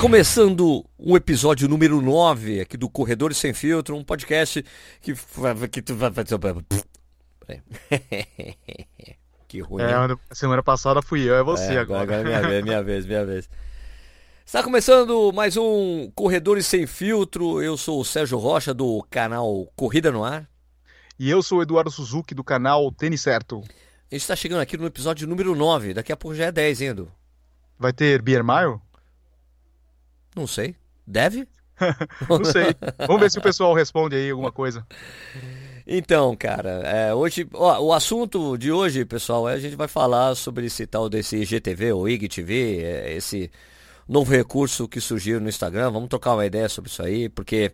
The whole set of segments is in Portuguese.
começando o episódio número 9 aqui do Corredores Sem Filtro, um podcast que. que que ruim. É, semana passada fui eu, é você é, agora. Agora é minha vez, minha vez, minha vez. Está começando mais um Corredores Sem Filtro. Eu sou o Sérgio Rocha do canal Corrida no Ar. E eu sou o Eduardo Suzuki do canal Tênis Certo. A gente está chegando aqui no episódio número 9. Daqui a pouco já é 10, hein, Edu? Vai ter Beer Mile? Não sei. Deve? não sei. Vamos ver se o pessoal responde aí alguma coisa. Então, cara, é, hoje, ó, o assunto de hoje, pessoal, é a gente vai falar sobre esse tal desse IGTV ou IGTV, é, esse novo recurso que surgiu no Instagram. Vamos trocar uma ideia sobre isso aí, porque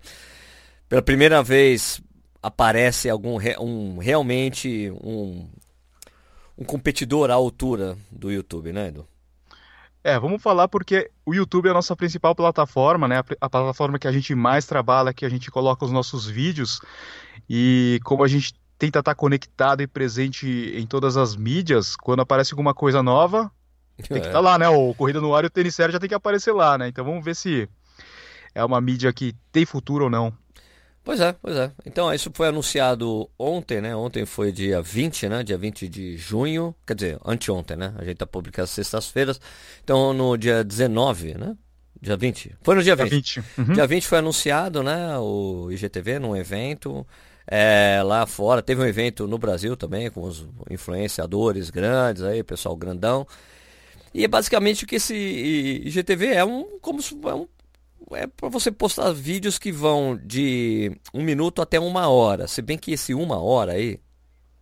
pela primeira vez aparece algum um realmente um, um competidor à altura do YouTube, né, Edu? É, vamos falar porque o YouTube é a nossa principal plataforma, né? A, plataforma que a gente mais trabalha, que a gente coloca os nossos vídeos. E como a gente tenta estar conectado e presente em todas as mídias, quando aparece alguma coisa nova, tem que estar é. tá lá, né? O Corrida no Ar e o Tênis Sério já tem que aparecer lá, né? Então vamos ver se é uma mídia que tem futuro ou não. Pois é, pois é. Então, isso foi anunciado ontem, né? Ontem foi dia 20, né? Dia 20 de junho. Quer dizer, anteontem, né? A gente tá publicando as sextas-feiras. Então, no dia 19, né? Dia 20. Foi no dia 20. Dia 20, uhum. dia 20 foi anunciado, né? O IGTV num evento. É, lá fora. Teve um evento no Brasil também, com os influenciadores grandes aí, pessoal grandão. E é basicamente o que esse IGTV é um, como é um é para você postar vídeos que vão de um minuto até uma hora. Se bem que esse uma hora aí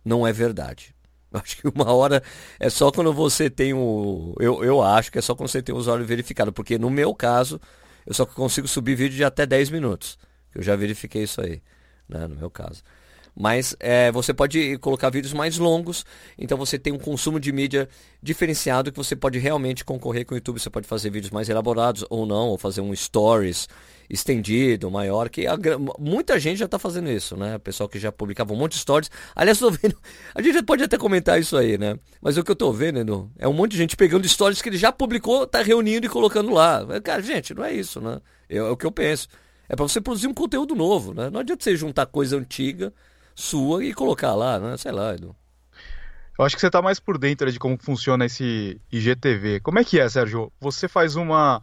não é verdade. Eu acho que uma hora é só quando você tem o. Eu, eu acho que é só quando você tem o usuário verificado. Porque no meu caso, eu só consigo subir vídeo de até 10 minutos. Eu já verifiquei isso aí, né, no meu caso. Mas é, você pode colocar vídeos mais longos, então você tem um consumo de mídia diferenciado que você pode realmente concorrer com o YouTube. Você pode fazer vídeos mais elaborados ou não, ou fazer um stories estendido, maior, que a, muita gente já está fazendo isso, né? Pessoal que já publicava um monte de stories. Aliás, tô vendo, a gente pode até comentar isso aí, né? Mas o que eu estou vendo, Edu, é um monte de gente pegando stories que ele já publicou, está reunindo e colocando lá. Cara, gente, não é isso, né? É, é o que eu penso. É para você produzir um conteúdo novo, né? Não adianta você juntar coisa antiga sua e colocar lá, né? Sei lá, Edu. Eu acho que você está mais por dentro de como funciona esse IGTV. Como é que é, Sérgio? Você faz uma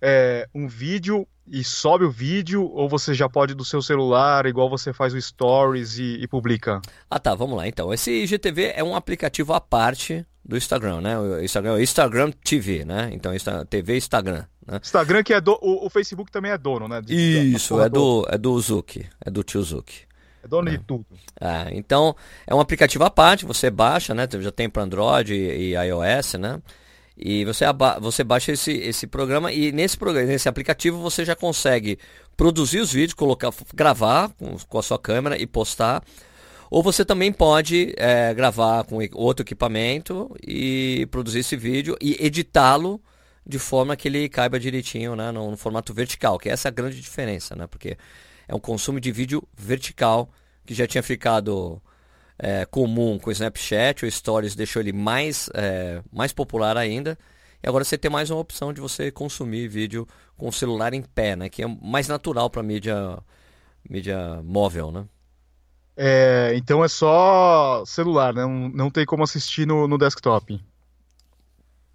é, um vídeo e sobe o vídeo ou você já pode do seu celular, igual você faz o Stories e, e publica? Ah tá, vamos lá então. Esse IGTV é um aplicativo à parte do Instagram, né? O Instagram, o Instagram TV, né? Então TV Instagram. Né? Instagram que é do, o, o Facebook também é dono, né? De, Isso, é do, é do Zuki, é do tio Zuki. É dono de tudo. É, então, é um aplicativo à parte, você baixa, né? Já tem para Android e, e, iOS, né? E você, você baixa esse, esse programa e nesse programa, nesse aplicativo você já consegue produzir os vídeos, colocar, gravar com, com a sua câmera e postar. Ou você também pode é, gravar com outro equipamento e produzir esse vídeo e editá-lo de forma que ele caiba direitinho né, no, no, formato vertical, que essa é a grande diferença, né? Porque é um consumo de vídeo vertical que já tinha ficado é, comum com o Snapchat, o Stories deixou ele mais, é, mais popular ainda. E agora você tem mais uma opção de você consumir vídeo com o celular em pé, né? Que é mais natural para mídia, mídia móvel, né? É, então é só celular, né? não, não tem como assistir no, no desktop.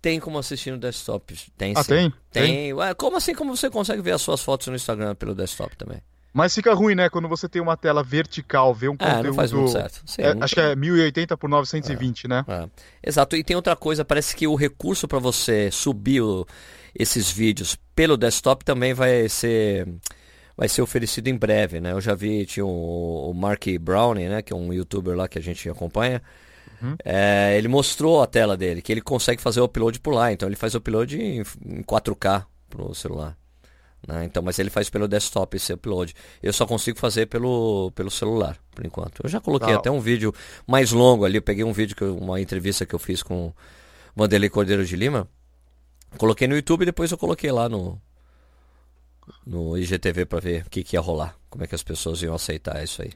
Tem como assistir no desktop. Tem ah, sim. tem? Tem. tem. Ué, como assim como você consegue ver as suas fotos no Instagram pelo desktop também? Mas fica ruim, né? Quando você tem uma tela vertical, ver um é, conteúdo. Não faz muito certo. Sim, é, acho que é 1080 por 920, é, né? É. Exato. E tem outra coisa, parece que o recurso para você subir o, esses vídeos pelo desktop também vai ser vai ser oferecido em breve, né? Eu já vi, tinha o, o Mark Browning, né? Que é um youtuber lá que a gente acompanha. Uhum. É, ele mostrou a tela dele, que ele consegue fazer o upload por lá. Então ele faz o upload em, em 4K pro celular. Né? Então, mas ele faz pelo desktop esse upload. Eu só consigo fazer pelo, pelo celular, por enquanto. Eu já coloquei até um vídeo mais longo ali. Eu peguei um vídeo, que eu, uma entrevista que eu fiz com Vanderlei Cordeiro de Lima. Coloquei no YouTube e depois eu coloquei lá no, no IGTV para ver o que, que ia rolar. Como é que as pessoas iam aceitar isso aí.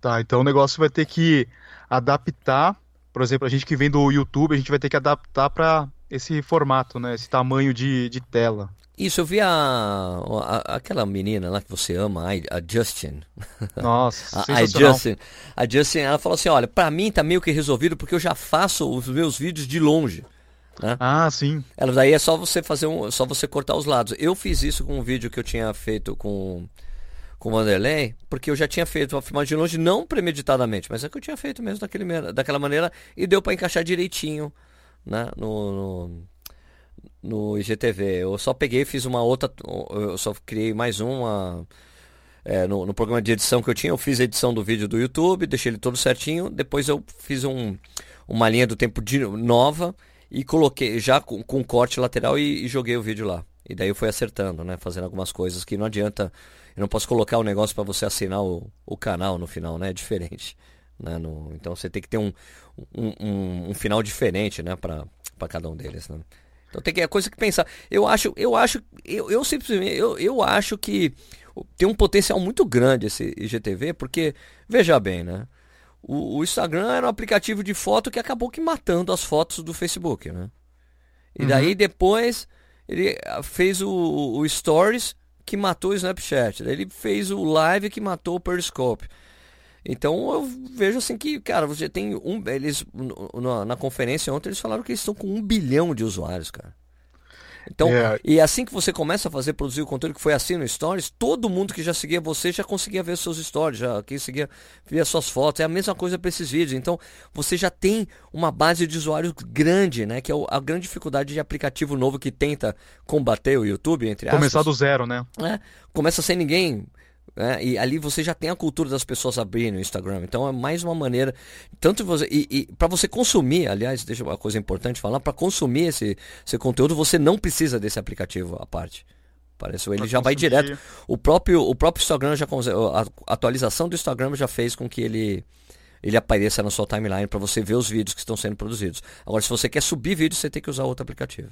Tá, então o negócio vai ter que adaptar. Por exemplo, a gente que vem do YouTube, a gente vai ter que adaptar para esse formato, né? Esse tamanho de, de tela. Isso, eu vi a, a, aquela menina lá que você ama, a, a Justin. Nossa, a, a Justin. A Justin, ela falou assim, olha, para mim tá meio que resolvido porque eu já faço os meus vídeos de longe. Né? Ah, sim. Ela daí é só você fazer um, só você cortar os lados. Eu fiz isso com um vídeo que eu tinha feito com com o Vanderlei, porque eu já tinha feito uma filmagem de longe não premeditadamente, mas é que eu tinha feito mesmo daquele, daquela maneira e deu para encaixar direitinho, né, no, no no IGTV. Eu só peguei e fiz uma outra. Eu só criei mais uma. É, no, no, programa de edição que eu tinha, eu fiz a edição do vídeo do YouTube, deixei ele todo certinho. Depois eu fiz um, uma linha do tempo de, nova e coloquei já com, com corte lateral e, e, joguei o vídeo lá. E daí eu fui acertando, né? Fazendo algumas coisas que não adianta. Eu não posso colocar o um negócio para você assinar o, o canal no final, né? É diferente. Né? No, então você tem que ter um, um, um, um final diferente, né? Para cada um deles, né? Então tem que é coisa que pensar. Eu acho, eu acho, eu, eu simplesmente, eu, eu acho que tem um potencial muito grande esse IGTV, porque veja bem, né? O, o, Instagram era um aplicativo de foto que acabou que matando as fotos do Facebook, né? E uhum. daí depois ele ah, fez o, o Stories que matou o Snapchat. Daí ele fez o Live que matou o Periscope. Então eu vejo assim que, cara, você tem um. Eles, na, na conferência ontem, eles falaram que eles estão com um bilhão de usuários, cara. Então, é. e assim que você começa a fazer, produzir o conteúdo que foi assim no Stories, todo mundo que já seguia você já conseguia ver seus stories, já conseguia ver as suas fotos. É a mesma coisa para esses vídeos. Então, você já tem uma base de usuários grande, né? Que é a grande dificuldade de aplicativo novo que tenta combater o YouTube, entre aspas. Começar do zero, né? É, começa sem ninguém né? E ali você já tem a cultura das pessoas abrirem o Instagram. Então é mais uma maneira. Tanto você. E, e para você consumir, aliás, deixa uma coisa importante falar, para consumir esse, esse conteúdo, você não precisa desse aplicativo à parte. Parece ele pra já consumir. vai direto. O próprio, o próprio Instagram já a atualização do Instagram já fez com que ele ele apareça na sua timeline para você ver os vídeos que estão sendo produzidos. Agora, se você quer subir vídeos, você tem que usar outro aplicativo.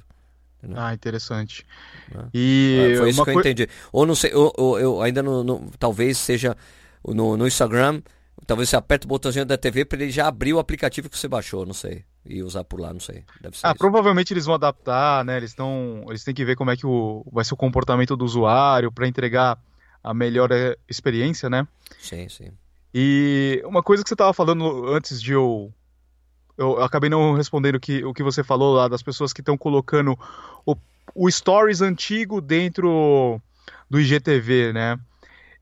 Entendeu? Ah, interessante. Né? E é, foi isso que eu entendi. Ou não sei, ou, ou eu ainda não, talvez seja no, no Instagram, talvez você aperta o botãozinho da TV para ele já abrir o aplicativo que você baixou, não sei. E usar por lá, não sei. Deve ser ah, isso. provavelmente eles vão adaptar, né? Eles estão, eles têm que ver como é que o, vai ser o comportamento do usuário para entregar a melhor eh, experiência, né? Sim, sim. E uma coisa que você estava falando antes de eu eu acabei não respondendo o que, o que você falou lá das pessoas que estão colocando o, o Stories antigo dentro do IGTV, né?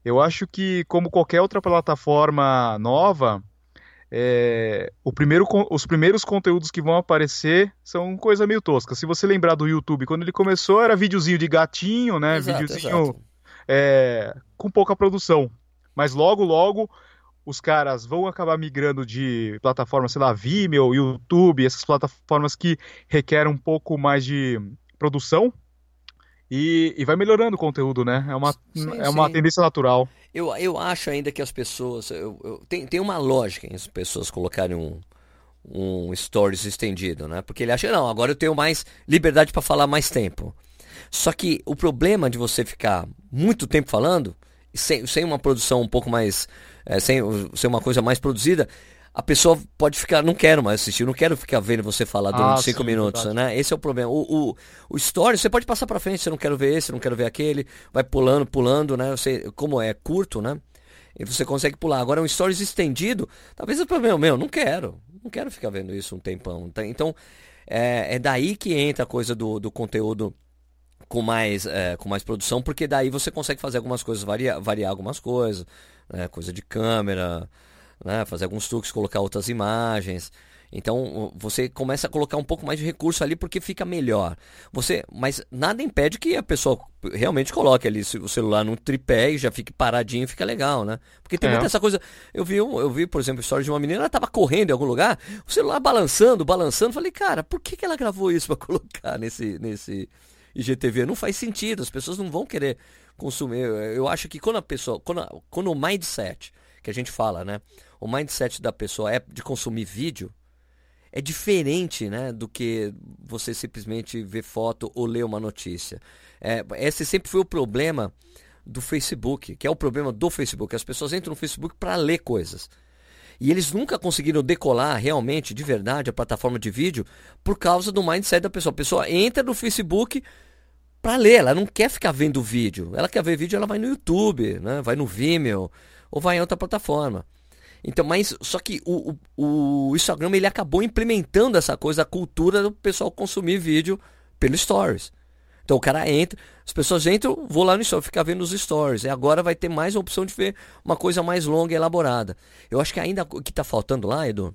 Eu acho que, como qualquer outra plataforma nova, é, o primeiro, os primeiros conteúdos que vão aparecer são coisa meio tosca. Se você lembrar do YouTube, quando ele começou era videozinho de gatinho, né? Exato, videozinho é, com pouca produção. Mas logo, logo os caras vão acabar migrando de plataformas, sei lá, Vimeo, YouTube, essas plataformas que requerem um pouco mais de produção e, e vai melhorando o conteúdo, né? É uma, sim, é uma tendência natural. Eu, eu acho ainda que as pessoas. Eu, eu, tem, tem uma lógica em as pessoas colocarem um, um stories estendido, né? Porque ele acha, não, agora eu tenho mais liberdade para falar mais tempo. Só que o problema de você ficar muito tempo falando, sem, sem uma produção um pouco mais é, sem ser uma coisa mais produzida, a pessoa pode ficar, não quero mais assistir, não quero ficar vendo você falar durante ah, cinco sim, minutos, verdade. né? Esse é o problema. O, o, o story, você pode passar para frente, você não quero ver esse, não quero ver aquele, vai pulando, pulando, né? Você, como é curto, né? E você consegue pular. Agora, um stories estendido, talvez o problema meu, não quero, não quero ficar vendo isso um tempão. Tá? Então, é, é daí que entra a coisa do, do conteúdo com mais, é, com mais produção, porque daí você consegue fazer algumas coisas, variar, variar algumas coisas, né, coisa de câmera, né, fazer alguns truques, colocar outras imagens. Então você começa a colocar um pouco mais de recurso ali porque fica melhor. Você, mas nada impede que a pessoa realmente coloque ali o celular num tripé e já fique paradinho, e fica legal, né? Porque tem é. muita essa coisa. Eu vi, eu vi, por exemplo, a história de uma menina, ela tava correndo em algum lugar, o celular balançando, balançando. Falei, cara, por que, que ela gravou isso para colocar nesse nesse IGTV? Não faz sentido. As pessoas não vão querer consumir. Eu acho que quando a pessoa, quando, quando o mindset que a gente fala, né? O mindset da pessoa é de consumir vídeo, é diferente, né, do que você simplesmente ver foto ou ler uma notícia. É, esse sempre foi o problema do Facebook, que é o problema do Facebook. As pessoas entram no Facebook para ler coisas. E eles nunca conseguiram decolar realmente, de verdade, a plataforma de vídeo por causa do mindset da pessoa. A pessoa entra no Facebook para ler, ela não quer ficar vendo vídeo. Ela quer ver vídeo, ela vai no YouTube, né? vai no Vimeo ou vai em outra plataforma. Então, mas só que o, o, o Instagram ele acabou implementando essa coisa, a cultura do pessoal consumir vídeo pelo Stories. Então o cara entra, as pessoas entram, vou lá no story, ficar vendo os stories. E agora vai ter mais a opção de ver uma coisa mais longa e elaborada. Eu acho que ainda o que está faltando lá, Edu,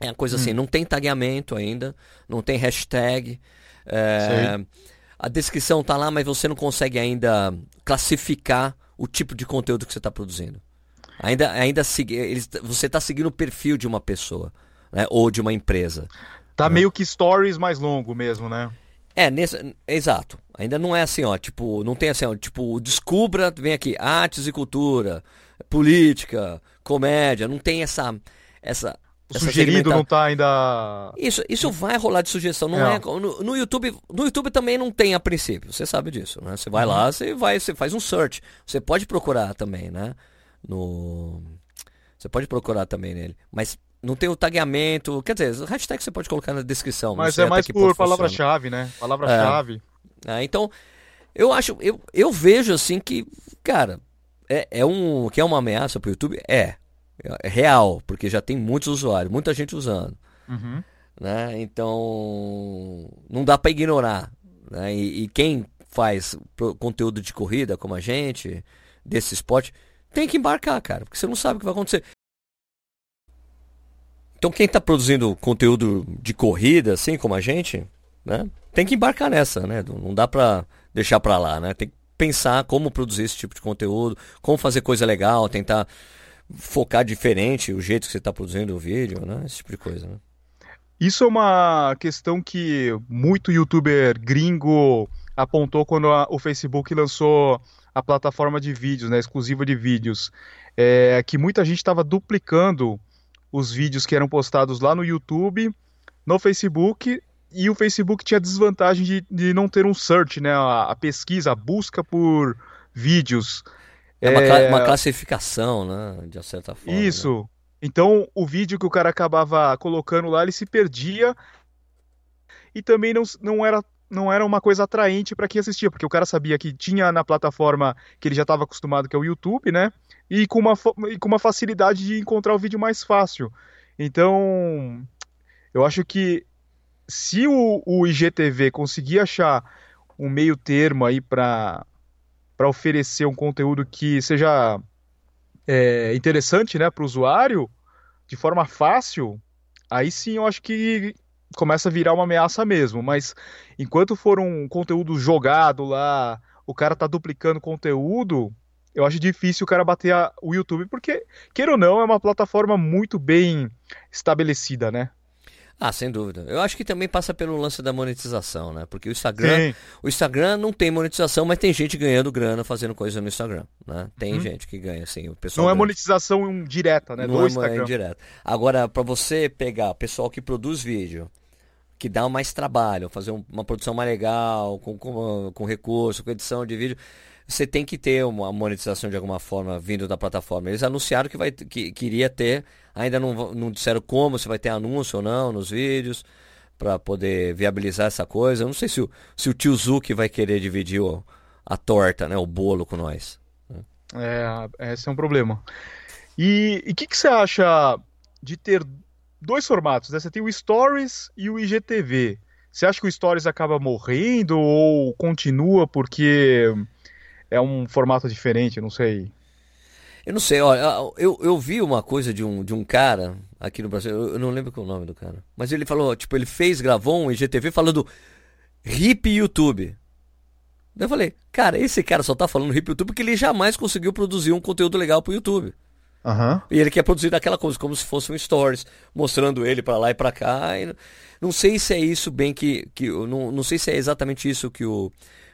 é a coisa assim, hum. assim, não tem tagueamento ainda, não tem hashtag. É, a descrição tá lá, mas você não consegue ainda classificar o tipo de conteúdo que você está produzindo. Ainda, ainda eles, você está seguindo o perfil de uma pessoa, né? Ou de uma empresa. Tá né? meio que stories mais longo mesmo, né? É, nesse, exato. Ainda não é assim, ó, tipo, não tem assim, ó, tipo, descubra, vem aqui, artes e cultura, política, comédia, não tem essa essa o sugerido não tá ainda. Isso, isso vai rolar de sugestão. Não é. é no, no, YouTube, no YouTube também não tem a princípio. Você sabe disso, né? Você vai uhum. lá, você vai, você faz um search. Você pode procurar também, né? No, você pode procurar também nele. Mas não tem o tagueamento. Quer dizer, o hashtag você pode colocar na descrição. Mas é mais por palavra-chave, né? Palavra-chave. É. É, então, eu acho, eu, eu vejo assim que, cara, é, é um que é uma ameaça para o YouTube, é, é real, porque já tem muitos usuários, muita gente usando, uhum. né? Então, não dá para ignorar, né? E, e, quem faz conteúdo de corrida como a gente desse esporte tem que embarcar, cara, porque você não sabe o que vai acontecer. Então quem está produzindo conteúdo de corrida, assim como a gente, né, tem que embarcar nessa, né? Não dá para deixar para lá, né? Tem que pensar como produzir esse tipo de conteúdo, como fazer coisa legal, tentar focar diferente o jeito que você está produzindo o vídeo, né? Esse tipo de coisa, né? Isso é uma questão que muito youtuber gringo apontou quando a, o Facebook lançou a plataforma de vídeos, né, exclusiva de vídeos, é, que muita gente estava duplicando os vídeos que eram postados lá no YouTube, no Facebook, e o Facebook tinha a desvantagem de, de não ter um search, né? A, a pesquisa, a busca por vídeos. É uma, é... uma, classificação, né? De certa forma. Né? Isso. Né? Então, o vídeo que o cara acabava colocando lá, ele se perdia e também não, não era não era uma coisa atraente para quem assistia, porque o cara sabia que tinha na plataforma que ele já estava acostumado, que é o YouTube, né? E com, uma, e com uma facilidade de encontrar o vídeo mais fácil. Então, eu acho que se o, o IGTV conseguir achar um meio termo aí para oferecer um conteúdo que seja é, interessante né, para o usuário, de forma fácil, aí sim eu acho que começa a virar uma ameaça mesmo. Mas enquanto for um conteúdo jogado lá, o cara tá duplicando conteúdo, eu acho difícil o cara bater a, o YouTube, porque, queira ou não, é uma plataforma muito bem estabelecida, né? Ah, sem dúvida. Eu acho que também passa pelo lance da monetização, né? Porque o Instagram, Sim. o Instagram não tem monetização, mas tem gente ganhando grana fazendo coisa no Instagram, né? Tem uhum. gente que ganha, assim, o pessoal. Não ganha. é monetização direta, né? Não do é, é indireta. Agora, para você pegar o pessoal que produz vídeo, que dá mais trabalho, fazer uma produção mais legal, com, com, com recurso, com edição de vídeo, você tem que ter uma monetização de alguma forma vindo da plataforma. Eles anunciaram que, vai, que, que iria ter, ainda não, não disseram como, se vai ter anúncio ou não nos vídeos, para poder viabilizar essa coisa. Eu não sei se o, se o tio Zuki vai querer dividir o, a torta, né, o bolo com nós. É, esse é um problema. E o que, que você acha de ter dois formatos, né? Você tem o Stories e o IGTV. Você acha que o Stories acaba morrendo ou continua porque é um formato diferente? Não sei. Eu não sei, olha, eu, eu vi uma coisa de um, de um cara aqui no Brasil, eu não lembro qual é o nome do cara, mas ele falou, tipo, ele fez, gravou um IGTV falando hip YouTube. Daí eu falei, cara, esse cara só tá falando hip YouTube porque ele jamais conseguiu produzir um conteúdo legal pro YouTube. Uhum. E ele quer produzir daquela coisa, como se fosse um stories, mostrando ele para lá e para cá. E não sei se é isso bem que. que não, não sei se é exatamente isso que o,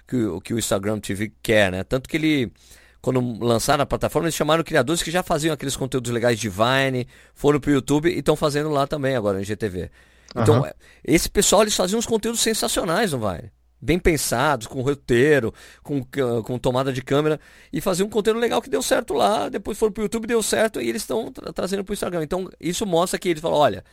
que, o, que o Instagram TV quer, né? Tanto que ele. Quando lançaram a plataforma, eles chamaram criadores que já faziam aqueles conteúdos legais de Vine, foram pro YouTube e estão fazendo lá também agora no GTV. Então, uhum. esse pessoal eles faziam uns conteúdos sensacionais no Vine bem pensados, com roteiro, com, com tomada de câmera, e fazer um conteúdo legal que deu certo lá, depois foram pro YouTube, deu certo, e eles estão tra trazendo pro Instagram. Então, isso mostra que eles falam, olha,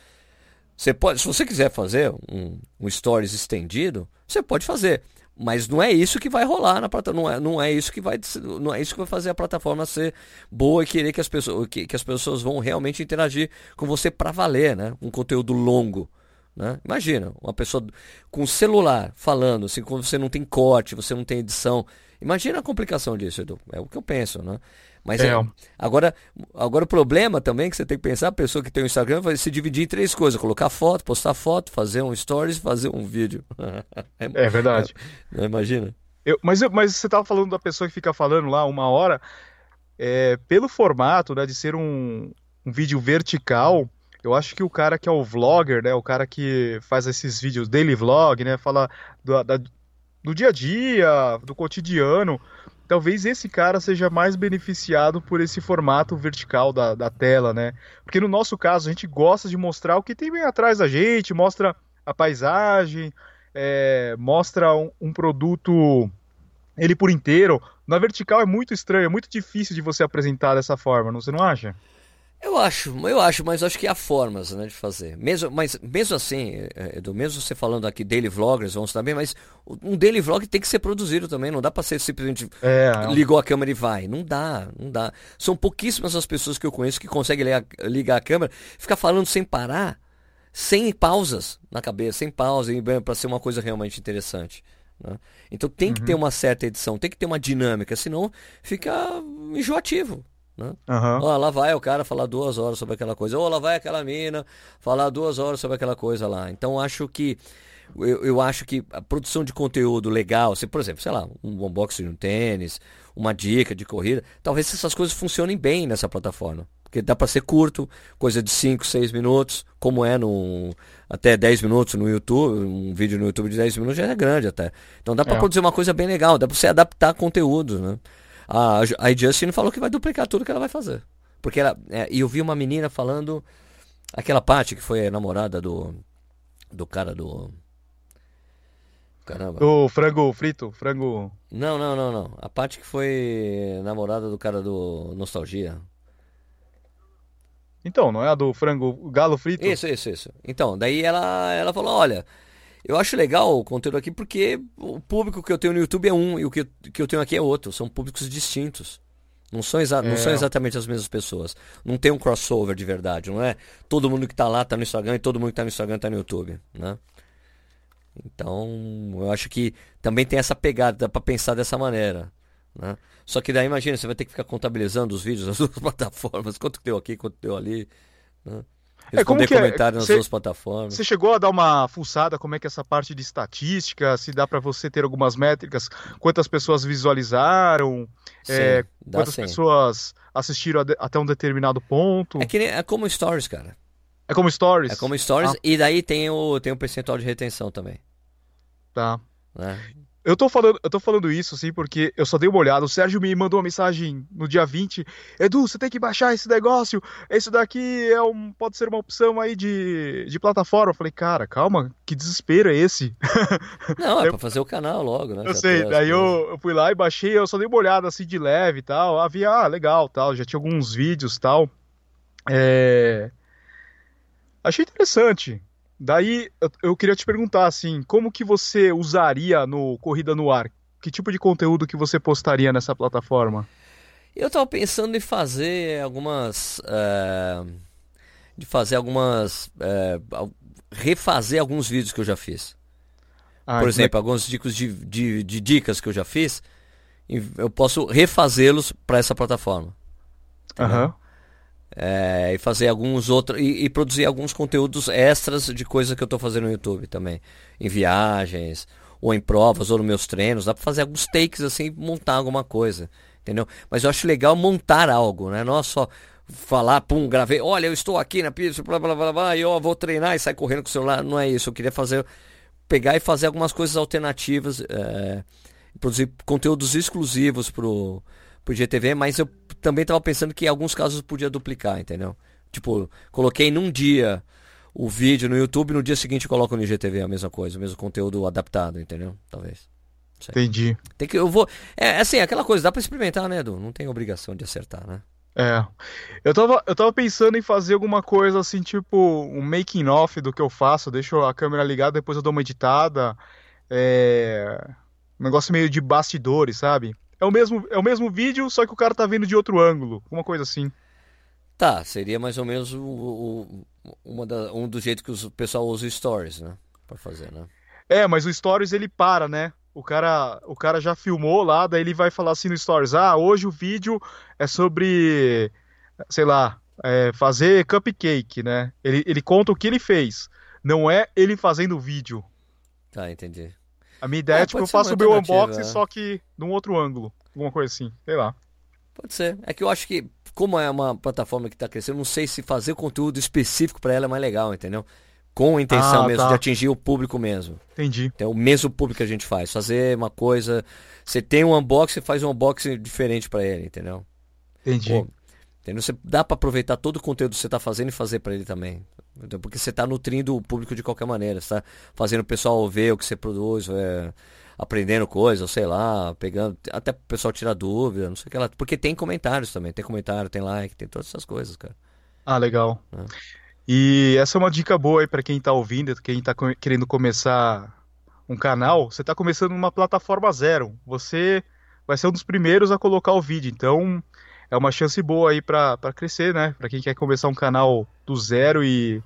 você pode, se você quiser fazer um, um stories estendido, você pode fazer. Mas não é isso que vai rolar na plataforma, não é, não é isso que vai não é isso que vai fazer a plataforma ser boa e querer que as pessoas que, que as pessoas vão realmente interagir com você para valer, né? Um conteúdo longo. Né? Imagina, uma pessoa com celular falando, assim, quando você não tem corte, você não tem edição. Imagina a complicação disso, Edu. É o que eu penso, né? Mas é. É, agora, agora o problema também é que você tem que pensar, a pessoa que tem o Instagram vai se dividir em três coisas: colocar foto, postar foto, fazer um stories, fazer um vídeo. é, é, verdade. É, imagina. Eu, mas, mas você estava falando da pessoa que fica falando lá uma hora, é, pelo formato né, de ser um, um vídeo vertical, eu acho que o cara que é o vlogger, né, o cara que faz esses vídeos daily vlog, né, fala do, da, do dia a dia, do cotidiano, talvez esse cara seja mais beneficiado por esse formato vertical da, da tela, né? Porque no nosso caso, a gente gosta de mostrar o que tem bem atrás da gente, mostra a paisagem, é, mostra um, um, produto ele por inteiro. Na vertical é muito estranho, é muito difícil de você apresentar dessa forma, não, você não acha? Eu acho, eu acho, mas acho que há formas né, de fazer. Mesmo, mas mesmo assim, é, Edu, mesmo você falando aqui daily vloggers, vamos também, mas um daily vlog tem que ser produzido também. Não dá para ser simplesmente é, é ligou a câmera e vai. Não dá, não dá. São pouquíssimas as pessoas que eu conheço que conseguem ligar, a câmera, ficar falando sem parar, sem pausas na cabeça, sem pausa, para ser uma coisa realmente interessante. Né? Então tem que ter uhum. uma certa edição, tem que ter uma dinâmica, senão fica enjoativo. Né? Uhum. Ó, lá vai o cara falar duas horas sobre aquela coisa. Ou lá vai aquela mina falar duas horas sobre aquela coisa lá. Então acho que eu, eu acho que a produção de conteúdo legal, se, por exemplo, sei lá, um unboxing de um tênis, uma dica de corrida, talvez essas coisas funcionem bem nessa plataforma. Porque dá para ser curto, coisa de 5, 6 minutos, como é no até 10 minutos no YouTube, um vídeo no YouTube de 10 minutos já é grande até. Então dá para é. produzir uma coisa bem legal, dá para você adaptar conteúdo, né? A, a Justin falou que vai duplicar tudo que ela vai fazer. Porque ela. É, e eu vi uma menina falando. Aquela parte que foi a namorada do. Do cara do. Caramba. Do frango frito, frango. Não, não, não, não. A parte que foi namorada do cara do Nostalgia. Então, não é a do frango galo frito? Isso, isso, isso. Então, daí ela, ela falou: olha, eu acho legal o conteúdo aqui porque o público que eu tenho no YouTube é um e o que, que eu tenho aqui é outro. São públicos distintos. Não são, é. não são exatamente as mesmas pessoas. Não tem um crossover de verdade, não é? Todo mundo que está lá está no Instagram e todo mundo que está no Instagram está no YouTube, né? Então, eu acho que também tem essa pegada para pensar dessa maneira, né? Só que daí imagina, você vai ter que ficar contabilizando os vídeos das duas plataformas, quanto deu aqui, quanto deu ali, né? É como que é? comentário nas duas plataformas. Você chegou a dar uma fuçada como é que é essa parte de estatística, se dá para você ter algumas métricas, quantas pessoas visualizaram, sim, é, quantas sim. pessoas assistiram até um determinado ponto. É que é como stories, cara. É como stories. É como stories ah. e daí tem o tem o percentual de retenção também. Tá. Né? Eu tô falando, eu tô falando isso, assim, porque eu só dei uma olhada. O Sérgio me mandou uma mensagem no dia 20. Edu, você tem que baixar esse negócio. Esse daqui é um, pode ser uma opção aí de, de plataforma. Eu falei, cara, calma, que desespero é esse? Não, é eu, pra fazer o canal logo, né? Eu sei, daí eu, eu, fui lá e baixei, eu só dei uma olhada assim de leve e tal. Havia, ah, legal, tal, já tinha alguns vídeos tal. É... Achei interessante. Daí eu, eu queria te perguntar assim, como que você usaria no Corrida no Ar? Que tipo de conteúdo que você postaria nessa plataforma? Eu estava pensando em fazer algumas. É, de fazer algumas. É, refazer alguns vídeos que eu já fiz. Ah, Por exemplo, é... alguns dicas de, de, de, dicas que eu já fiz. Eu posso refazê-los para essa plataforma. Aham. Uhum. É, e fazer alguns outros. E, e, produzir alguns conteúdos extras de coisas que eu estou fazendo no YouTube também. Em viagens, ou em provas, ou nos meus treinos. Dá para fazer alguns takes assim, montar alguma coisa. Entendeu? Mas eu acho legal montar algo, né? Não é só falar, pum, gravei, olha, eu estou aqui na pista, blá blá blá blá, e eu vou treinar e sair correndo com o celular. Não é isso. Eu queria fazer. Pegar e fazer algumas coisas alternativas. É, produzir conteúdos exclusivos pro pro GTV, mas eu também estava pensando que em alguns casos podia duplicar, entendeu? Tipo, coloquei num dia o vídeo no YouTube, no dia seguinte coloco no IGTV a mesma coisa, o mesmo conteúdo adaptado, entendeu? Talvez. Entendi. Tem que eu vou, é assim, aquela coisa, dá para experimentar, né, Edu? Não tem obrigação de acertar, né? É. Eu tava, eu tava pensando em fazer alguma coisa assim, tipo um making off do que eu faço, deixo a câmera ligada, depois eu dou uma editada. É Um negócio meio de bastidores, sabe? É o mesmo, é o mesmo vídeo, só que o cara tá vendo de outro ângulo. Uma coisa assim. Tá, seria mais ou menos o, o, uma da, um dos jeitos que o pessoal usa o Stories, né? Pra fazer, né? É, mas o Stories ele para, né? O cara, o cara já filmou lá, daí ele vai falar assim no Stories: Ah, hoje o vídeo é sobre, sei lá, é, fazer cupcake, né? Ele, ele conta o que ele fez, não é ele fazendo o vídeo. Tá, entendi. A minha ideia é, é tipo, eu faço o meu unboxing, é. só que num outro ângulo. Alguma coisa assim, sei lá. Pode ser. É que eu acho que, como é uma plataforma que está crescendo, não sei se fazer conteúdo específico para ela é mais legal, entendeu? Com a intenção ah, mesmo tá. de atingir o público mesmo. Entendi. É o mesmo público que a gente faz. Fazer uma coisa. Você tem um unboxing, faz um unboxing diferente para ele, entendeu? Entendi. Pô, entendeu? Você dá para aproveitar todo o conteúdo que você está fazendo e fazer para ele também. Porque você está nutrindo o público de qualquer maneira. Você está fazendo o pessoal ver o que você produz. É aprendendo coisas, sei lá, pegando, até o pessoal tirar dúvida, não sei o que lá. Porque tem comentários também, tem comentário, tem like, tem todas essas coisas, cara. Ah, legal. É. E essa é uma dica boa aí para quem tá ouvindo, quem tá querendo começar um canal, você tá começando numa plataforma zero. Você vai ser um dos primeiros a colocar o vídeo, então é uma chance boa aí para crescer, né? Para quem quer começar um canal do zero e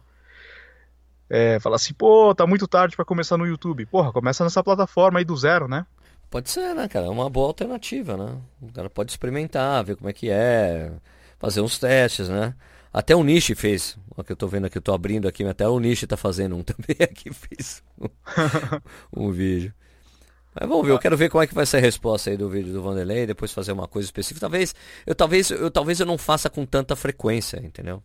é, falar assim, pô, tá muito tarde para começar no YouTube. Porra, começa nessa plataforma aí do zero, né? Pode ser, né, cara? É uma boa alternativa, né? O cara pode experimentar, ver como é que é, fazer uns testes, né? Até o Nishi fez, o que eu tô vendo aqui, eu tô abrindo aqui, até o Nishi tá fazendo um também aqui, fez um, um vídeo. Mas vamos ver, eu quero ver como é que vai ser a resposta aí do vídeo do Vanderlei, depois fazer uma coisa específica. Talvez eu talvez eu talvez eu não faça com tanta frequência, entendeu?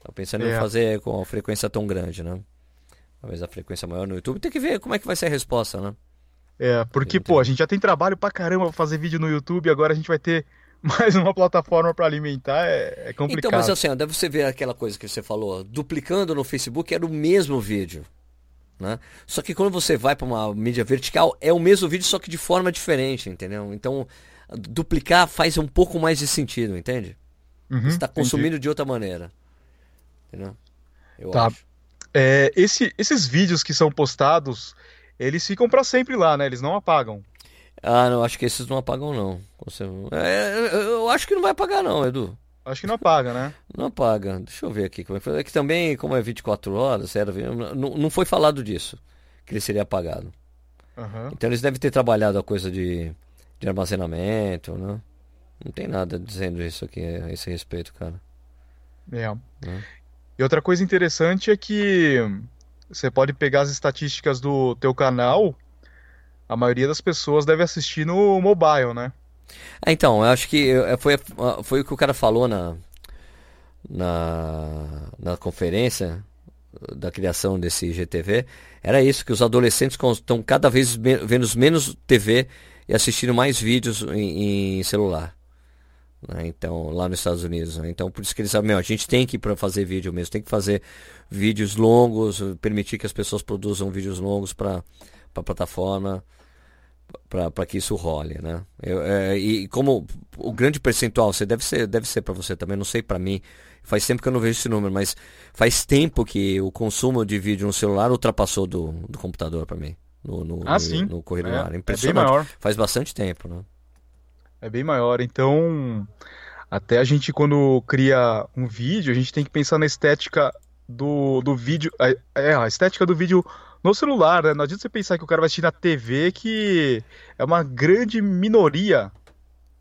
Tô pensando é. em fazer com uma frequência tão grande, né? talvez a frequência maior no YouTube. Tem que ver como é que vai ser a resposta, né? É, porque, pô, a gente já tem trabalho pra caramba pra fazer vídeo no YouTube, agora a gente vai ter mais uma plataforma para alimentar, é, é, complicado. Então, mas assim, deve você ver aquela coisa que você falou, duplicando no Facebook era o mesmo vídeo. Né? Só que quando você vai para uma mídia vertical, é o mesmo vídeo, só que de forma diferente, entendeu? Então, duplicar faz um pouco mais de sentido, entende? Uhum, você está consumindo entendi. de outra maneira. Entendeu? Eu tá. acho. É, esse, esses vídeos que são postados, eles ficam para sempre lá, né? Eles não apagam. Ah, não, acho que esses não apagam, não. Você... É, eu acho que não vai apagar, não, Edu. Acho que não apaga, né? Não apaga. Deixa eu ver aqui como é que foi. É que também, como é 24 horas, era, não, não foi falado disso, que ele seria apagado. Uhum. Então eles devem ter trabalhado a coisa de, de armazenamento, né? Não tem nada dizendo isso aqui a esse respeito, cara. É. Né? E outra coisa interessante é que você pode pegar as estatísticas do teu canal, a maioria das pessoas deve assistir no mobile, né? É, então, eu acho que é, foi, foi o que o cara falou na, na, na conferência da criação desse IGTV. Era isso, que os adolescentes estão cada vez vendo menos TV e assistindo mais vídeos em, em celular. Né? Então, lá nos Estados Unidos. Né? Então, por isso que eles sabem, a gente tem que ir para fazer vídeo mesmo, tem que fazer vídeos longos, permitir que as pessoas produzam vídeos longos para a plataforma, para que isso role, né? Eu, é, e como o grande percentual, você deve ser, deve ser para você também, não sei para mim, faz tempo que eu não vejo esse número, mas faz tempo que o consumo de vídeo no celular ultrapassou do, do computador para mim. No, no, ah, no, sim. no correio é, ar. Impressionante. É bem maior. Faz bastante tempo, né? é bem maior. Então, até a gente, quando cria um vídeo, a gente tem que pensar na estética do, do vídeo. É, a estética do vídeo no celular, né? Não adianta você pensar que o cara vai assistir na TV, que é uma grande minoria.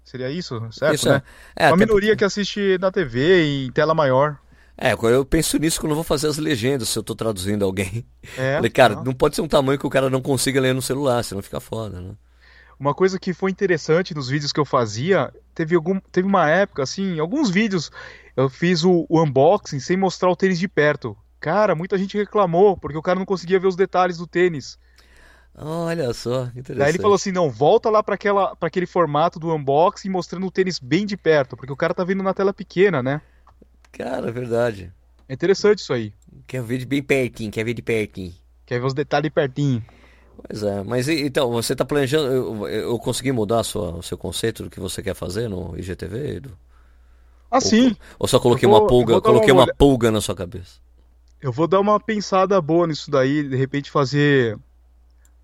Seria isso, certo? Isso, né? é. é uma minoria porque... que assiste na TV em tela maior. É, eu penso nisso quando eu vou fazer as legendas, se eu tô traduzindo alguém. É, Falei, cara, não. não pode ser um tamanho que o cara não consiga ler no celular, senão fica foda, né? Uma coisa que foi interessante nos vídeos que eu fazia, teve, algum, teve uma época, assim, alguns vídeos eu fiz o, o unboxing sem mostrar o tênis de perto. Cara, muita gente reclamou, porque o cara não conseguia ver os detalhes do tênis. Olha só, interessante. Daí ele falou assim: não, volta lá para aquele formato do unboxing mostrando o tênis bem de perto, porque o cara tá vendo na tela pequena, né? Cara, é verdade. É interessante isso aí. Quer ver de bem pertinho, quer ver de pertinho. Quer ver os detalhes pertinho. Pois é, mas então, você está planejando. Eu, eu, consegui mudar sua, o seu conceito do que você quer fazer no IGTV, Edu? Ah, ou, sim. Ou só coloquei vou, uma pulga, coloquei uma, uma pulga na sua cabeça? Eu vou dar uma pensada boa nisso daí, de repente fazer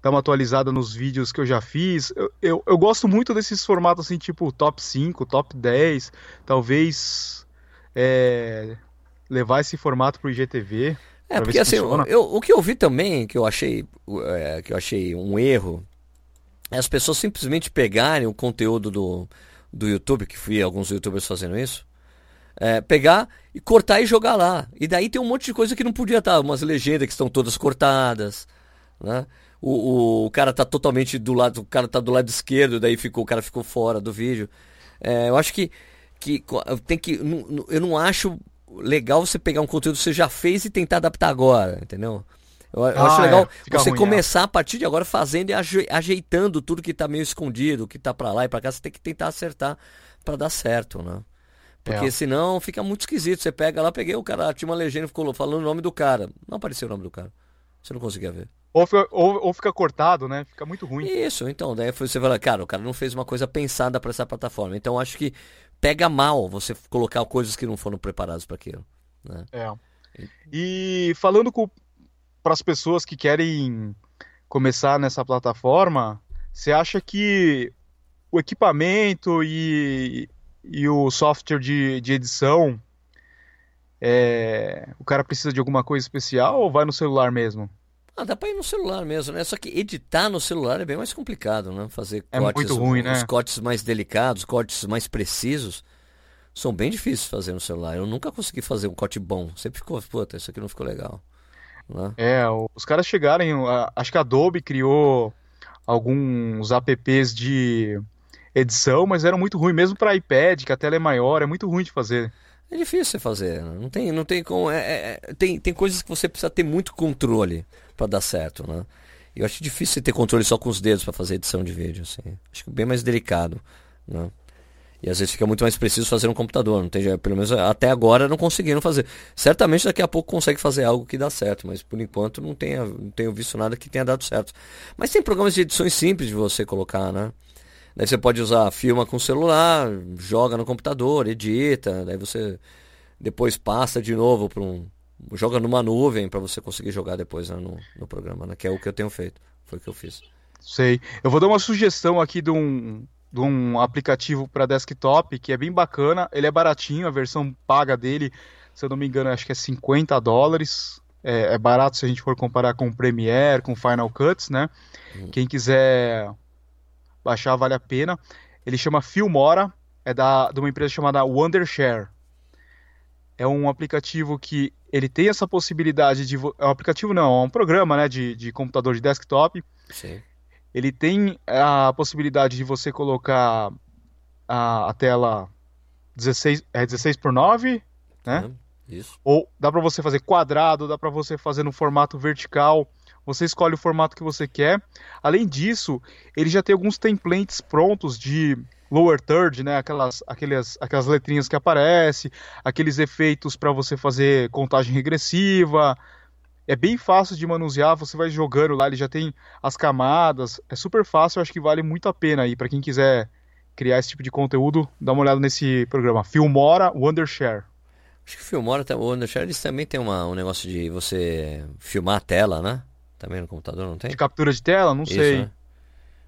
dar uma atualizada nos vídeos que eu já fiz. Eu, eu, eu, gosto muito desses formatos assim, tipo top 5, top 10, talvez é, levar esse formato pro IGTV. É, porque assim, eu, o que eu vi também, que eu achei, é, que eu achei um erro, é as pessoas simplesmente pegarem o conteúdo do, do YouTube, que fui alguns youtubers fazendo isso, é, pegar e cortar e jogar lá. E daí tem um monte de coisa que não podia estar, umas legendas que estão todas cortadas, né? O, o, o, cara tá totalmente do lado, o cara tá do lado esquerdo, daí ficou, o cara ficou fora do vídeo. É, eu acho que, que tem que. Eu não acho legal você pegar um conteúdo que você já fez e tentar adaptar agora, entendeu? Eu, eu ah, acho legal é, você ruim, começar é. a partir de agora fazendo e ajeitando tudo que tá meio escondido, que tá para lá e para cá, você tem que tentar acertar para dar certo, né? Porque é. senão fica muito esquisito. Você pega lá, peguei o cara, tinha uma legenda ficou falando o nome do cara. Não apareceu o nome do cara. Você não conseguia ver. Ou fica, ou, ou fica cortado, né? Fica muito ruim. Isso, então, daí você fala, cara, o cara não fez uma coisa pensada para essa plataforma. Então acho que pega mal você colocar coisas que não foram preparadas para aquilo. Né? É. E falando para as pessoas que querem começar nessa plataforma, você acha que o equipamento e, e o software de, de edição, é, o cara precisa de alguma coisa especial ou vai no celular mesmo? Ah, dá pra ir no celular mesmo, né? Só que editar no celular é bem mais complicado, né? Fazer é cortes, muito ruim, né? os cortes mais delicados, cortes mais precisos, são bem difíceis de fazer no celular. Eu nunca consegui fazer um corte bom. Sempre ficou, puta, isso aqui não ficou legal. Né? É, os caras chegarem, acho que a Adobe criou alguns apps de edição, mas eram muito ruins, mesmo para iPad, que a tela é maior, é muito ruim de fazer. É difícil você fazer, não tem, não tem como, é, é, é tem, tem coisas que você precisa ter muito controle para dar certo, né? Eu acho difícil você ter controle só com os dedos para fazer edição de vídeo, assim. Acho bem mais delicado, né? E às vezes fica muito mais preciso fazer no computador. Não tem, pelo menos até agora não conseguiram fazer. Certamente daqui a pouco consegue fazer algo que dá certo, mas por enquanto não tenho, não tenho visto nada que tenha dado certo. Mas tem programas de edições simples de você colocar, né? Daí você pode usar filma com celular, joga no computador, edita, daí você depois passa de novo para um joga numa nuvem para você conseguir jogar depois né, no, no programa, né? Que é o que eu tenho feito. Foi o que eu fiz. Sei. Eu vou dar uma sugestão aqui de um, de um aplicativo para desktop que é bem bacana. Ele é baratinho, a versão paga dele, se eu não me engano, acho que é 50 dólares. É, é barato se a gente for comparar com o Premiere, com Final Cuts, né? Hum. Quem quiser baixar, vale a pena. Ele chama Filmora, é da, de uma empresa chamada Wondershare é um aplicativo que ele tem essa possibilidade de. É um aplicativo não, é um programa né, de, de computador de desktop. Sim. Ele tem a possibilidade de você colocar a, a tela 16, é 16 por 9, né? Uhum, isso. Ou dá para você fazer quadrado, dá para você fazer no formato vertical. Você escolhe o formato que você quer. Além disso, ele já tem alguns templates prontos de lower third, né? Aquelas, aquelas, aquelas letrinhas que aparecem, aqueles efeitos para você fazer contagem regressiva. É bem fácil de manusear, você vai jogando lá, ele já tem as camadas. É super fácil, acho que vale muito a pena aí para quem quiser criar esse tipo de conteúdo, dá uma olhada nesse programa. Filmora Wondershare. Acho que Filmora, o Wondershare, eles também tem uma, um negócio de você filmar a tela, né? Também no computador, não tem? De captura de tela? Não Isso, sei. Né?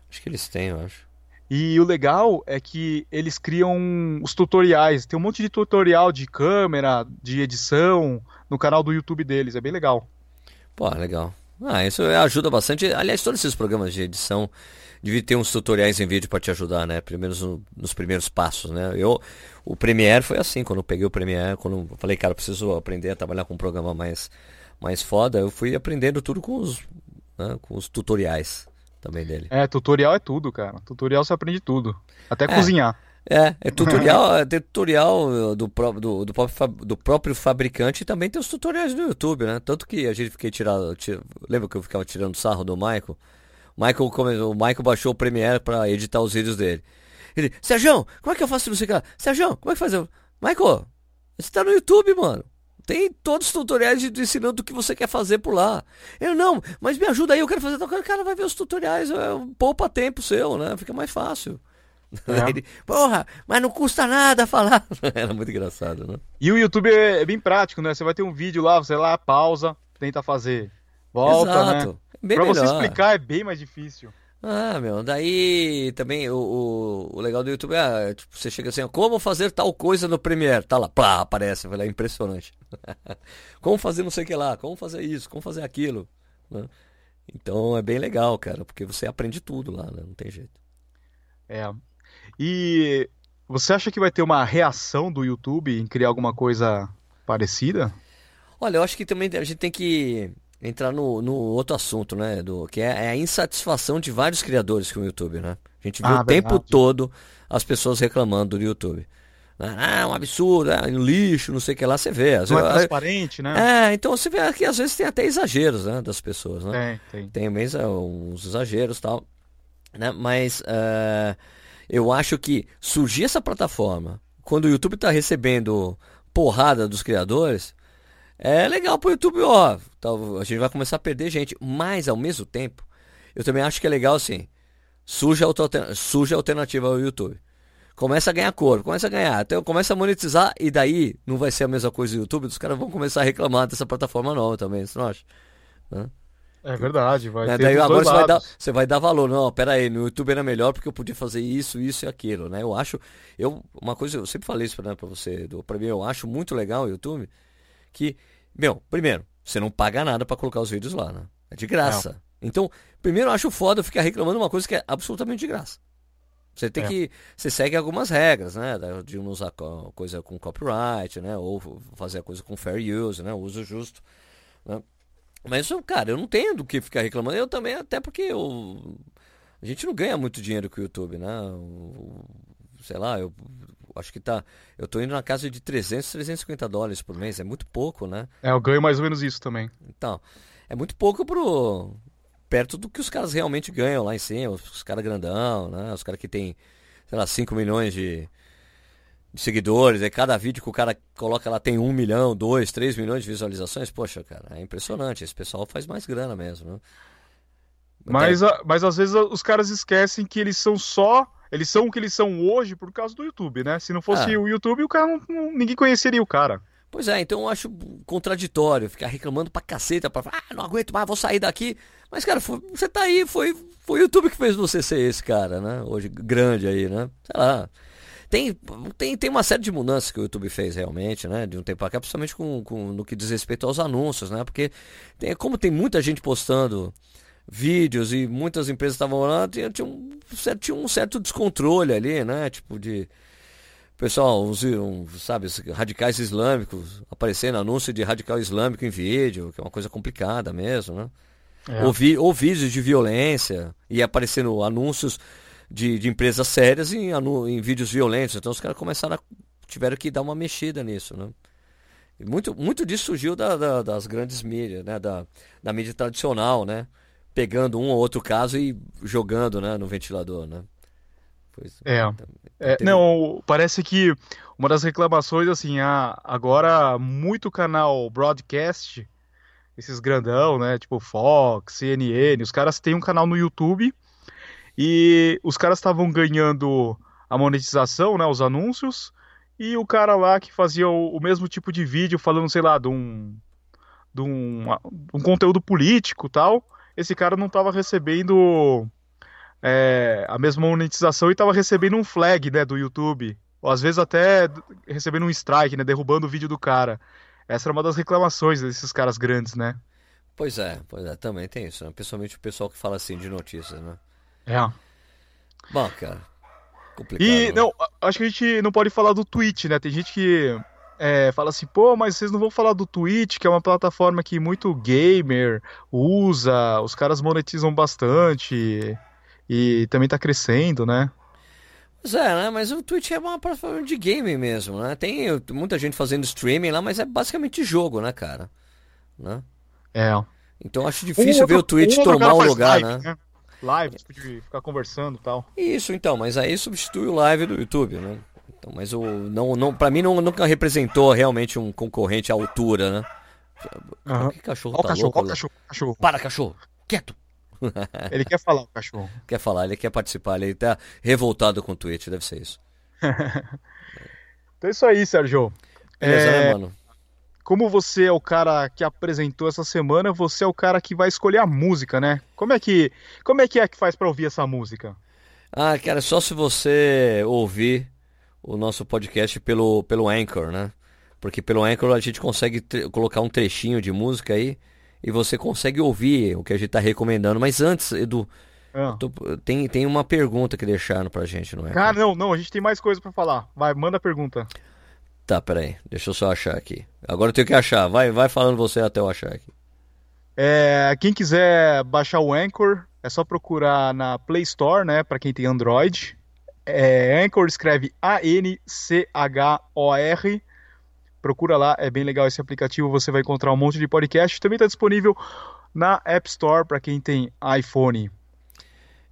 Acho que eles têm, eu acho. E o legal é que eles criam os tutoriais. Tem um monte de tutorial de câmera, de edição no canal do YouTube deles. É bem legal. Pô, legal. Ah, isso ajuda bastante. Aliás, todos esses programas de edição devem ter uns tutoriais em vídeo para te ajudar, né? Primeiro no, nos primeiros passos, né? Eu, o Premiere foi assim, quando eu peguei o Premiere, quando eu falei, cara, eu preciso aprender a trabalhar com um programa mais, mais foda, eu fui aprendendo tudo com os, né, com os tutoriais também dele. É, tutorial é tudo, cara. Tutorial você aprende tudo. Até é, cozinhar. É, é tutorial, é tutorial do, do, do, próprio, do próprio fabricante e também tem os tutoriais do YouTube, né? Tanto que a gente fiquei tirando. Tira, lembra que eu ficava tirando sarro do Michael? Michael o Michael baixou o Premiere para editar os vídeos dele. Ele, Sérgio, como é que eu faço isso aqui? Sérgio, como é que faz? Michael, você tá no YouTube, mano. Tem todos os tutoriais de, ensinando o que você quer fazer por lá. Eu não, mas me ajuda aí, eu quero fazer tal coisa. O cara vai ver os tutoriais, é, poupa tempo seu, né? Fica mais fácil. É. Ele, Porra, mas não custa nada falar. Era muito engraçado, né? E o YouTube é, é, bem prático, né? Você vai ter um vídeo lá, você lá, pausa, tenta fazer. Volta, né? Exato. né? bem pra melhor. você explicar é bem mais difícil. Ah, meu, daí também o, o, o legal do YouTube é, tipo, você chega assim, ó, como fazer tal coisa no Premiere, tá lá, pá, aparece, vai lá, é impressionante. como fazer não sei o que lá, como fazer isso, como fazer aquilo, né? Então é bem legal, cara, porque você aprende tudo lá, né? Não tem jeito. É. E você acha que vai ter uma reação do YouTube em criar alguma coisa parecida? Olha, eu acho que também a gente tem que entrar no, no outro assunto, né, do que é, é a insatisfação de vários criadores com o YouTube, né? A gente vê Ah, o tempo verdade. todo as pessoas reclamando do YouTube. Ah, é um absurdo, é um lixo, não sei o que lá, você vê. Não é transparente, né? É, então você vê que às vezes tem até exageros, né, das pessoas, né? Tem, tem. Tem mesmo é, uns exageros e tal, né? Mas eh, eu acho que surgir essa plataforma, quando o YouTube está recebendo porrada dos criadores, é legal pro YouTube, ó. A gente vai começar a perder gente, mas ao mesmo tempo, eu também acho que é legal assim, surge a, surge a alternativa ao YouTube. Começa a ganhar cor, começa a ganhar, então começa a monetizar e daí não vai ser a mesma coisa do YouTube, os caras vão começar a reclamar dessa plataforma nova também, você não acha? É verdade, vai Né? ter Daí agora você vai, dar, você vai dar valor. Não, pera aí, no YouTube era melhor porque eu podia fazer isso, isso e aquilo, né? Eu acho, eu, uma coisa, eu sempre falei isso né, pra você, do, pra mim, eu acho muito legal o YouTube, que, meu, primeiro, você não paga nada pra colocar os vídeos lá, né? É de graça. Então, primeiro eu acho foda ficar reclamando uma coisa que é absolutamente de graça. Você tem É. que, você segue algumas regras, né? De não usar co- coisa com copyright, né? Ou fazer a coisa com fair use, né? Uso justo. né? Mas, cara, eu não tenho do que ficar reclamando. Eu também, até porque eu, a gente não ganha muito dinheiro com o YouTube, né? Sei lá, eu acho que tá. Eu tô indo na casa de 300, 350 dólares por mês. É muito pouco, né? É, eu ganho mais ou menos isso também. Então, é muito pouco pro. Perto do que os caras realmente ganham lá em cima, os, caras grandão, né? Os caras que tem, sei lá, 5 milhões de, de seguidores, aí cada vídeo que o cara coloca lá tem 1 milhão, 2, 3 milhões de visualizações, poxa, cara, é impressionante. Esse pessoal faz mais grana mesmo, né? Mas, mas às vezes os caras esquecem que eles são só. Eles são o que eles são hoje por causa do YouTube, né? Se não fosse Ah. o YouTube, o cara não, não- ninguém conheceria o cara. Pois é, então eu acho contraditório ficar reclamando pra caceta, pra falar, ah, não aguento mais, vou sair daqui. Mas, cara, foi- você tá aí, foi, foi o YouTube que fez você ser esse cara, né? Hoje, grande aí, né? Sei lá. Tem, tem, tem uma série de mudanças que o YouTube fez realmente, né? De um tempo pra cá, principalmente com, com, no que diz respeito aos anúncios, né? Porque tem, como tem muita gente postando vídeos e muitas empresas estavam lá, tinha, tinha, um, certo- tinha um certo descontrole ali, né? Tipo de pessoal, uns, um, sabe, radicais islâmicos aparecendo anúncio de radical islâmico em vídeo, que é uma coisa complicada mesmo, né? É. Ou, vi- ou vídeos de violência e aparecendo anúncios de, de empresas sérias em, em vídeos violentos. Então os caras começaram a, tiveram que dar uma mexida nisso, né? E muito, muito disso surgiu da- da- das grandes mídias, né? Da, da mídia tradicional, né? Pegando um ou outro caso e jogando, né? No ventilador, né? Pois, É. então, É, teve- não, parece que uma das reclamações, assim, ah, agora muito canal broadcast, esses grandão, né? Tipo Fox, CNN, os caras têm um canal no YouTube e os caras estavam ganhando a monetização, né? Os anúncios, e o cara lá que fazia o, o mesmo tipo de vídeo falando, sei lá, de um, de um, um conteúdo político e tal, esse cara não estava recebendo é, a mesma monetização e tava recebendo um flag, né, do YouTube. Ou às vezes até recebendo um strike, né, derrubando o vídeo do cara. Essa era uma das reclamações desses caras grandes, né? Pois é, pois é, também tem isso, né? Principalmente o pessoal que fala assim de notícias, né? É. Bom, cara, complicado. E, né? não, acho que a gente não pode falar do Twitch, né? Tem gente que é, fala assim, pô, mas vocês não vão falar do Twitch, que é uma plataforma que muito gamer usa, os caras monetizam bastante e também tá crescendo, né? Pois é, né? Mas o Twitch é uma plataforma de game mesmo, né? Tem muita gente fazendo streaming lá, mas é basicamente jogo, né, cara? Né? É. Então acho Um difícil ver o outro- Twitch um tomar o lugar, live, né? Live, tipo, de ficar conversando e tal. Isso, então, mas aí substitui o live do YouTube, né? Então, mas o não, não, para mim não, nunca representou realmente um concorrente à altura, né? Aham. Que cachorro Ó o tá cachorro, louco? ó cachorro, cachorro. Para, cachorro! Quieto! Ele quer falar, o cachorro. Quer falar, ele quer participar, ele tá revoltado com o Twitch, deve ser isso. Então é isso aí, Sérgio. Beleza, É, né, mano? como você é o cara que apresentou essa semana, você é o cara que vai escolher a música, né? Como é que, como é, que é que faz para ouvir essa música? Ah, cara, só se você ouvir o nosso podcast pelo, pelo Anchor, né? Porque pelo Anchor a gente consegue colocar um trechinho de música aí e você consegue ouvir o que a gente está recomendando. Mas antes, Edu, ah. tô, tem, tem uma pergunta que deixaram pra gente, não é? Ah, não, não, a gente tem mais coisa para falar. Vai, manda a pergunta. Tá, peraí. Deixa eu só achar aqui. Agora eu tenho que achar. Vai, vai falando você até eu achar aqui. É, quem quiser baixar o Anchor, é só procurar na Play Store, né? Para quem tem Android. É, Anchor escreve A-N-C-H-O-R. Procura lá, é bem legal esse aplicativo. Você vai encontrar um monte de podcast. Também está disponível na App Store para quem tem iPhone.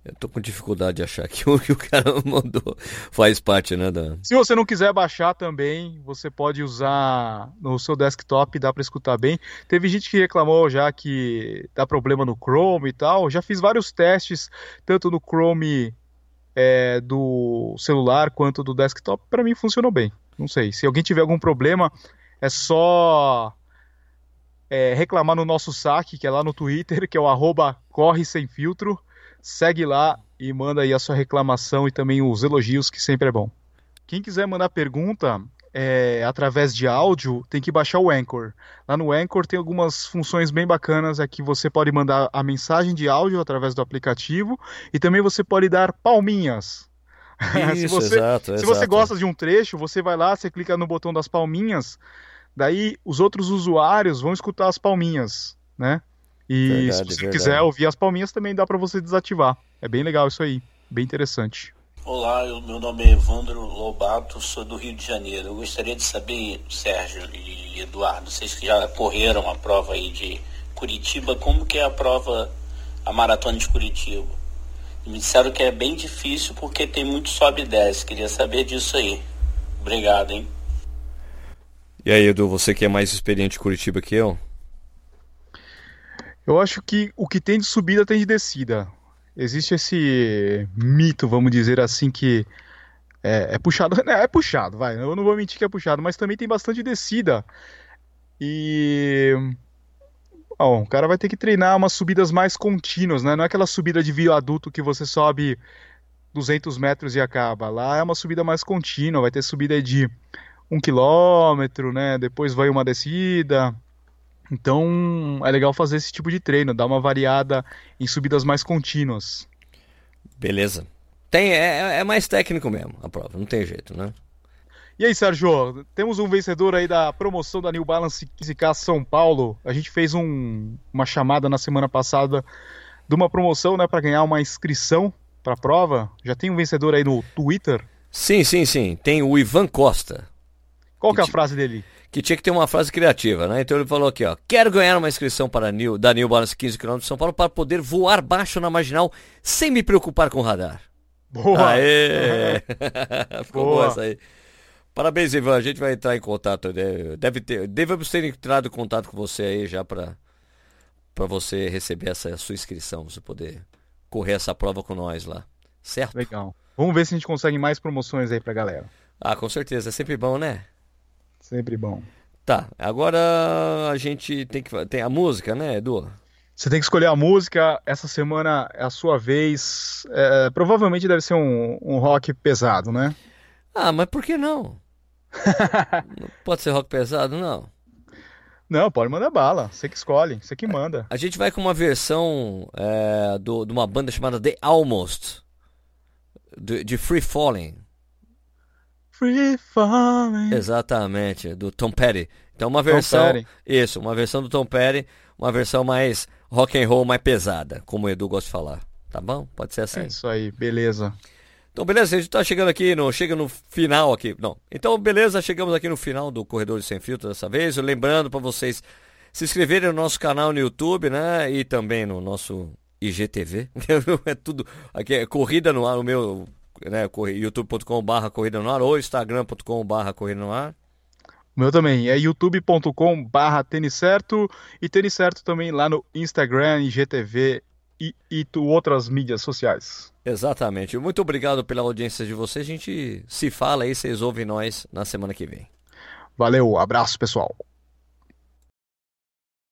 Eu tô com dificuldade de achar que o que o cara mandou faz parte, né? Da... Se você não quiser baixar também, você pode usar no seu desktop, dá para escutar bem. Teve gente que reclamou já que dá problema no Chrome e tal. Já fiz vários testes, tanto no Chrome é, do celular quanto do desktop. Para mim funcionou bem. Não sei. Se alguém tiver algum problema, é só é, reclamar no nosso saque, que é lá no Twitter, que é o arroba corre sem filtro segue lá e manda aí a sua reclamação e também os elogios, que sempre é bom. Quem quiser mandar pergunta é, através de áudio, tem que baixar o Anchor. Lá no Anchor tem algumas funções bem bacanas, aqui você pode mandar a mensagem de áudio através do aplicativo e também você pode dar palminhas. Isso, se você, exato, se exato. você gosta de um trecho, você vai lá, você clica no botão das palminhas, daí os outros usuários vão escutar as palminhas, né? E verdade, se você verdade. quiser ouvir as palminhas também dá para você desativar. É bem legal isso aí, bem interessante. Olá, meu nome é Evandro Lobato, sou do Rio de Janeiro. Eu gostaria de saber, Sérgio e Eduardo, vocês que já correram a prova aí de Curitiba, como que é a prova, a maratona de Curitiba? Me disseram que é bem difícil porque tem muito sobe e desce. Queria saber disso aí. Obrigado, hein? E aí, Edu, você que é mais experiente em Curitiba que eu? Eu acho que o que tem de subida tem de descida. Existe esse mito, vamos dizer assim, que é, é puxado. É, é puxado, vai. Eu não vou mentir que é puxado, mas também tem bastante descida. E. Bom, o cara vai ter que treinar umas subidas mais contínuas, né? Não é aquela subida de viaduto que você sobe 200 metros e acaba. Lá é uma subida mais contínua, vai ter subida de um quilômetro, né? Depois vai uma descida, então é legal fazer esse tipo de treino, dar uma variada em subidas mais contínuas. Beleza. Tem, é, é mais técnico mesmo a prova, não tem jeito, né? E aí, Sérgio, temos um vencedor aí da promoção da New Balance 15K São Paulo. A gente fez um, uma chamada na semana passada de uma promoção, né, para ganhar uma inscrição para a prova. Já tem um vencedor aí no Twitter? Sim, sim, sim. Tem o Ivan Costa. Qual que é a frase dele? Que tinha que ter uma frase criativa, né? Então ele falou aqui, ó, quero ganhar uma inscrição para New, da New Balance 15 km de São Paulo para poder voar baixo na marginal sem me preocupar com radar. Boa! Aê! Ficou boa. boa essa aí. Parabéns, Ivan. A gente vai entrar em contato. Né? Deve ter, devemos ter entrado em contato com você aí já para para você receber essa sua inscrição, você poder correr essa prova com nós lá. Certo? Legal. Vamos ver se a gente consegue mais promoções aí pra galera. Ah, com certeza. É sempre bom, né? Sempre bom. Tá, agora a gente tem que tem a música, né, Edu? Você tem que escolher a música. Essa semana é a sua vez. É, provavelmente deve ser um, um rock pesado, né? Ah, mas por que não? não pode ser rock pesado, não? Não, pode mandar bala. Você que escolhe, você que manda. A gente vai com uma versão é, do, de uma banda chamada The Almost, de, de Free Falling. Free Falling. Exatamente, do Tom Petty. Então uma versão, isso, uma versão do Tom Petty, uma versão mais rock and roll, mais pesada, como o Edu gosta de falar. Tá bom? Pode ser assim. É isso aí, beleza. Então, beleza, a gente tá chegando aqui, no, chega no final aqui. Não. Então, beleza, chegamos aqui no final do Corredor de Sem Filtro dessa vez. Lembrando para vocês se inscreverem no nosso canal no YouTube, né? E também no nosso IGTV. é tudo. Aqui é corrida no ar, o meu né, youtube.com.br corrida no ar ou instagram.com.br corrida no ar. O meu também é youtube.com/barra tênis certo e tênis certo também lá no Instagram, IGTV e, e tu, outras mídias sociais. Exatamente. Muito obrigado pela audiência de vocês. A gente se fala aí, vocês ouvem nós na semana que vem. Valeu, abraço pessoal.